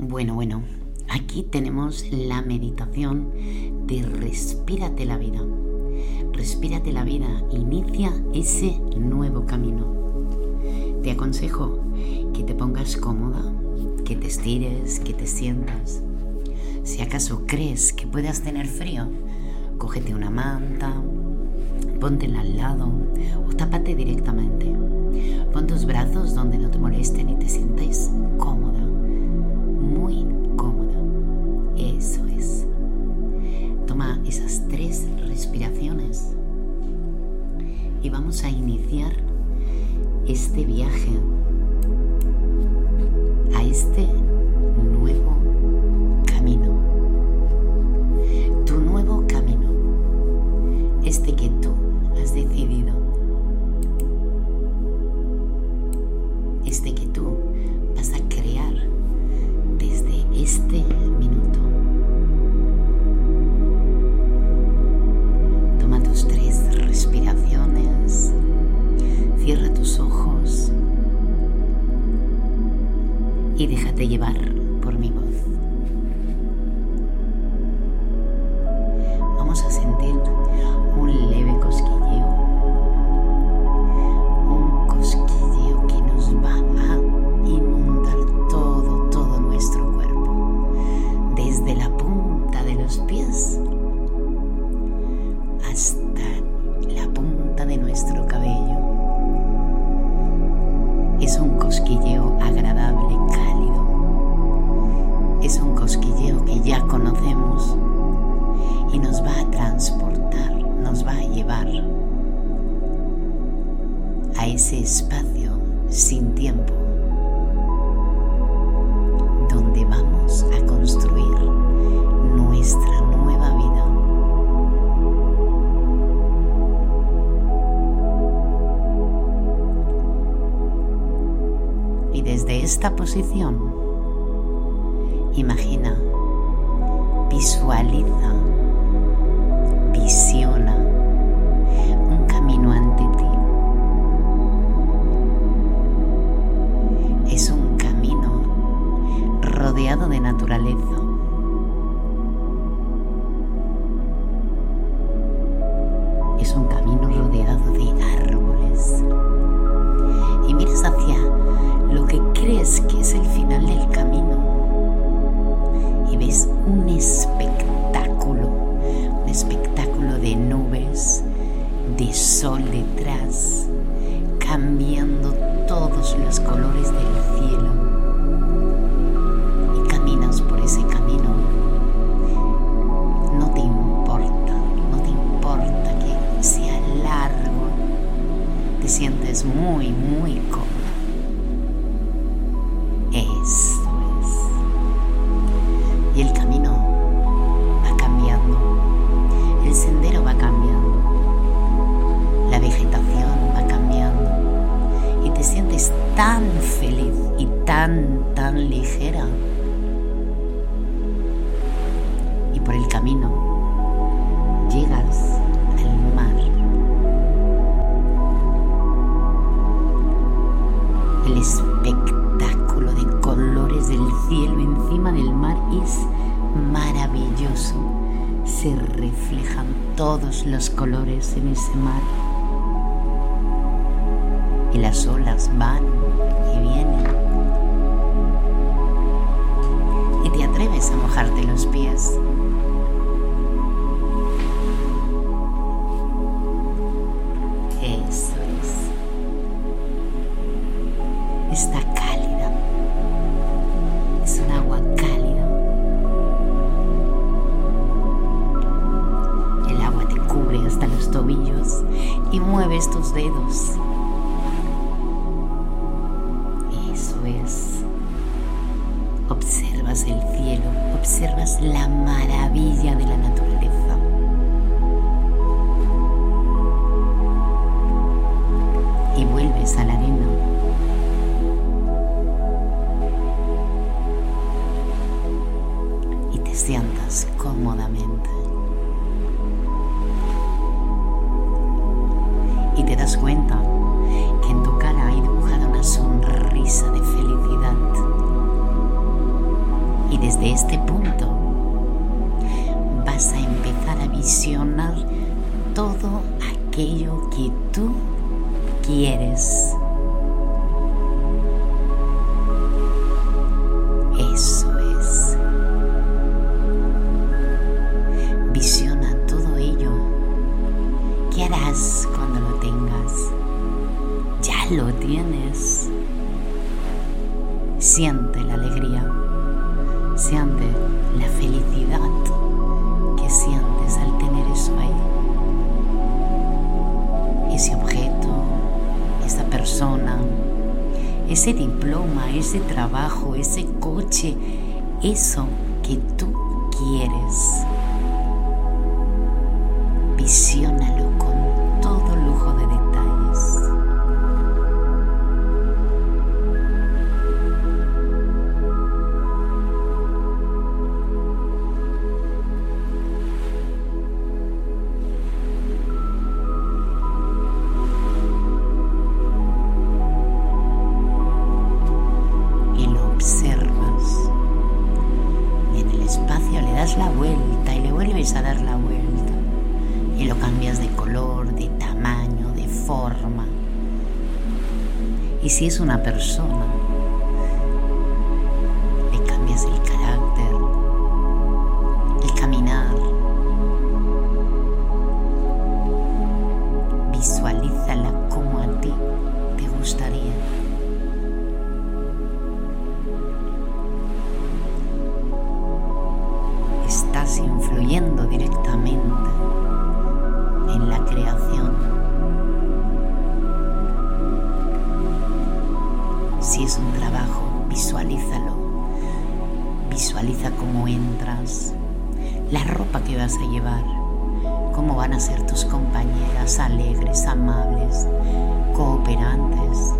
Bueno, bueno, aquí tenemos la meditación de Respírate la vida. Respírate la vida, inicia ese nuevo camino. Te aconsejo que te pongas cómoda, que te estires, que te sientas. Si acaso crees que puedas tener frío, cógete una manta, póntela al lado o tápate directamente. Pon tus brazos donde no te molesten y te sientas cómoda este viaje y déjate llevar imagina, visualiza, visiona un camino ante ti. Es un camino rodeado de naturaleza. Es un camino rodeado de árboles. Crees que es el final del camino. Y ves un espectáculo, un espectáculo de nubes, de sol detrás, cambiando todos los colores del cielo. Y caminas por ese camino. No te importa, no te importa que sea largo. Te sientes muy, muy Se reflejan todos los colores en ese mar. Y las olas van y vienen. Y te atreves a mojarte los pies. A empezar a visionar todo aquello que tú quieres. Ese diploma, ese trabajo, ese coche, eso que tú quieres. Si es una persona, vas a llevar, cómo van a ser tus compañeras alegres, amables, cooperantes.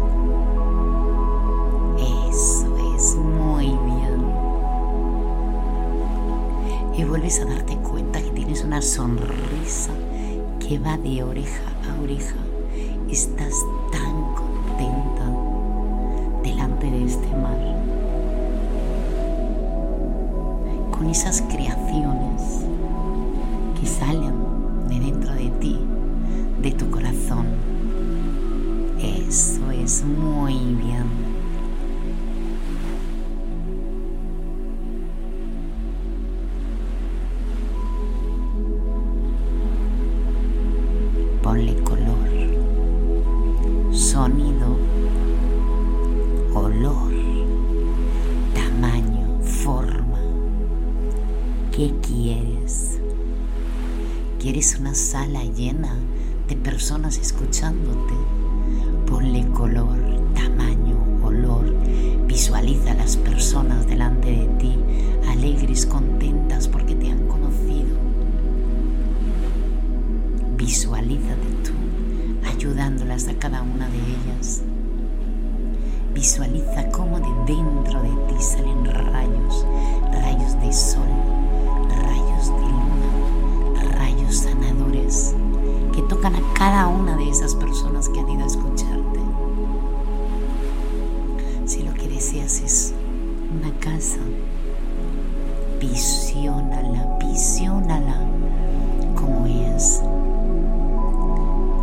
Eso es muy bien y vuelves a darte cuenta que tienes una sonrisa que va de oreja a oreja. Estás tan contenta delante de este mar. Con esas creaciones salen de dentro de ti, de tu corazón. Eso es muy bien. Llena de personas escuchándote? Ponle color, tamaño, olor. Visualiza a las personas delante de ti, alegres, contentas porque te han conocido visualízate tú ayudándolas a cada una de ellas. Visualiza cómo de dentro de ti salen rayos, rayos de sol, rayos de luna, rayos sanadores a cada una de esas personas que han ido a escucharte. Si lo que deseas es una casa, visiónala, visiónala como es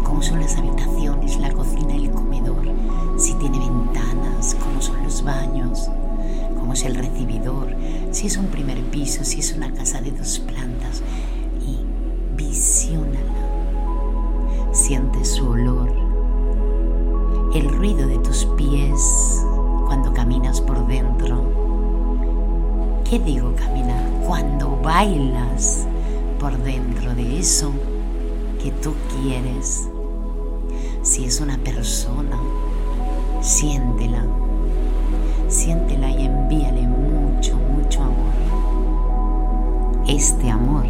cómo son las habitaciones, la cocina el comedor, si tiene ventanas, cómo son los baños, cómo es el recibidor, si es un primer piso, si es una casa de dos plantas. Y visiónala. Siente su olor, el ruido de tus pies cuando caminas por dentro. ¿Qué digo caminar? Cuando bailas por dentro de eso que tú quieres. Si es una persona, siéntela, siéntela y envíale mucho, mucho amor. Este amor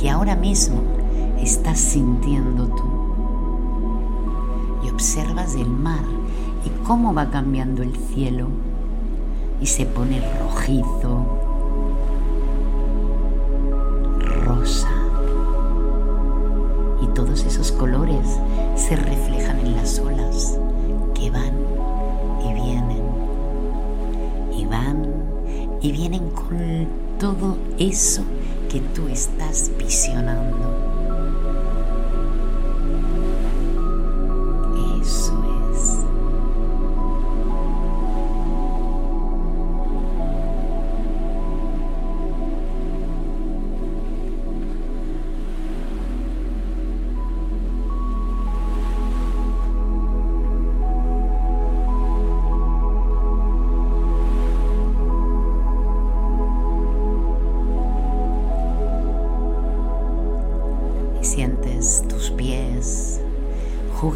que ahora mismo estás sintiendo tú. Observas el mar y cómo va cambiando el cielo y se pone rojizo, rosa y todos esos colores se reflejan en las olas que van y vienen y van y vienen con todo eso que tú estás visionando.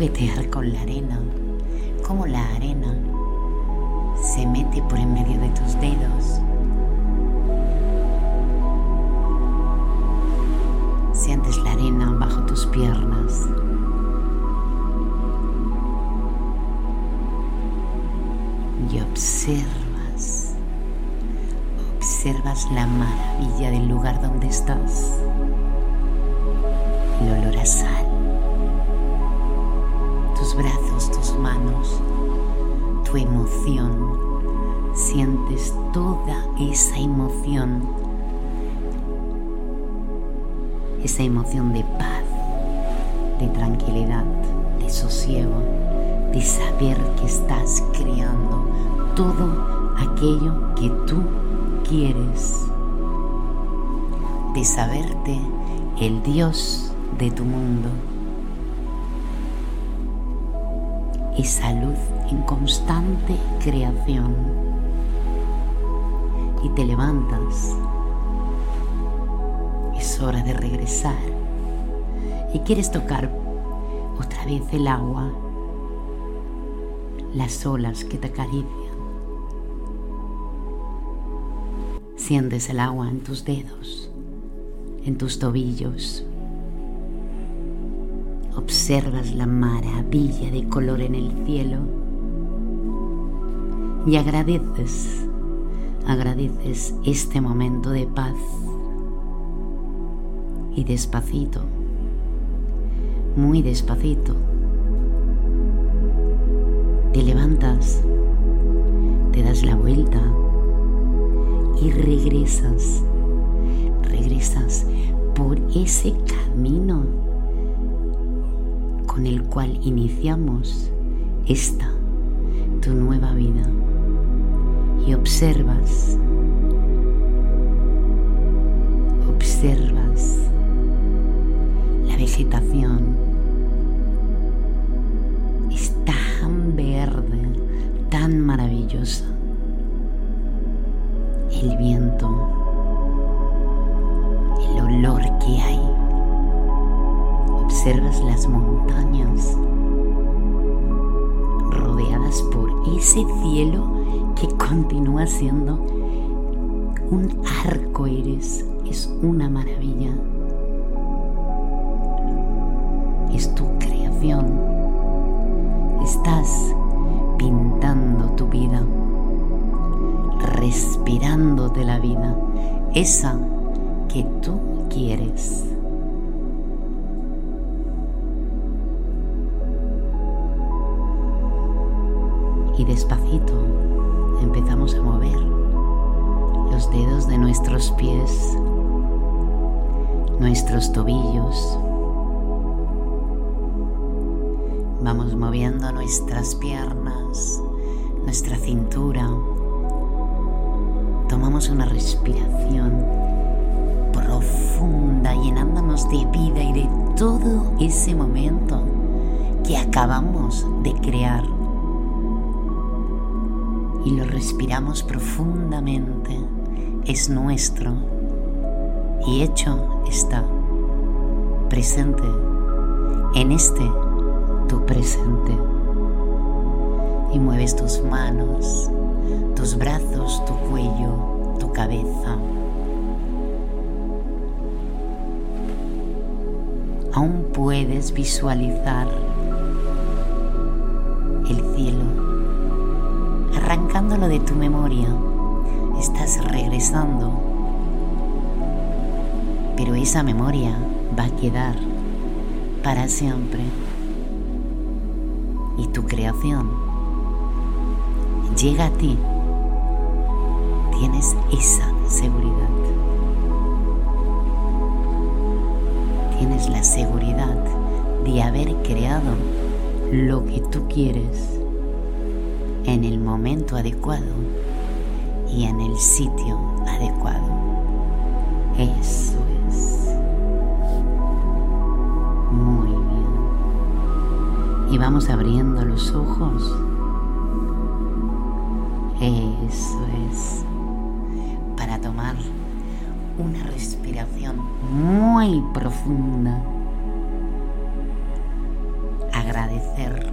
Juguetear con la arena, como la arena se mete por en medio de tus dedos. Sientes la arena bajo tus piernas. Y observas, observas la maravilla del lugar donde estás. El olor a sal tus brazos, tus manos, tu emoción. Sientes toda esa emoción, esa emoción de paz, de tranquilidad, de sosiego, de saber que estás creando todo aquello que tú quieres, de saberte el Dios de tu mundo. Y salud en constante creación. Y te levantas. Es hora de regresar. Y quieres tocar otra vez el agua, las olas que te acarician. Sientes el agua en tus dedos, en tus tobillos, observas la maravilla de color en el cielo y agradeces, agradeces este momento de paz y despacito, muy despacito, te levantas, te das la vuelta y regresas, regresas por ese camino con el cual iniciamos esta, tu nueva vida. Y observas, observas la vegetación. Es tan verde, tan maravillosa. El viento, el olor que hay observas las montañas rodeadas por ese cielo que continúa siendo un arco iris, es una maravilla. Es tu creación. Estás pintando tu vida, respirándote la vida, esa que tú quieres. Y despacito empezamos a mover los dedos de nuestros pies, nuestros tobillos. Vamos moviendo nuestras piernas, nuestra cintura. Tomamos una respiración profunda, llenándonos de vida y de todo ese momento que acabamos de crear y lo respiramos profundamente. Es nuestro y hecho está presente en este tu presente. Y mueves tus manos, tus brazos, tu cuello, tu cabeza. Aún puedes visualizar el cielo arrancándolo de tu memoria. Estás regresando. Pero esa memoria va a quedar para siempre. Y tu creación llega a ti. tienes esa seguridad. Tienes la seguridad de haber creado lo que tú quieres en el momento adecuado y en el sitio adecuado. Eso es. Muy bien. Y vamos abriendo los ojos. Eso es. Para tomar una respiración muy profunda. Agradecer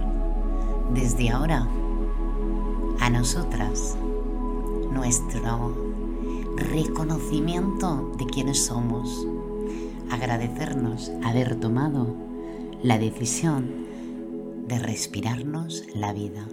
desde ahora nosotras nuestro reconocimiento de quienes somos, agradecernos haber tomado la decisión de respirarnos la vida.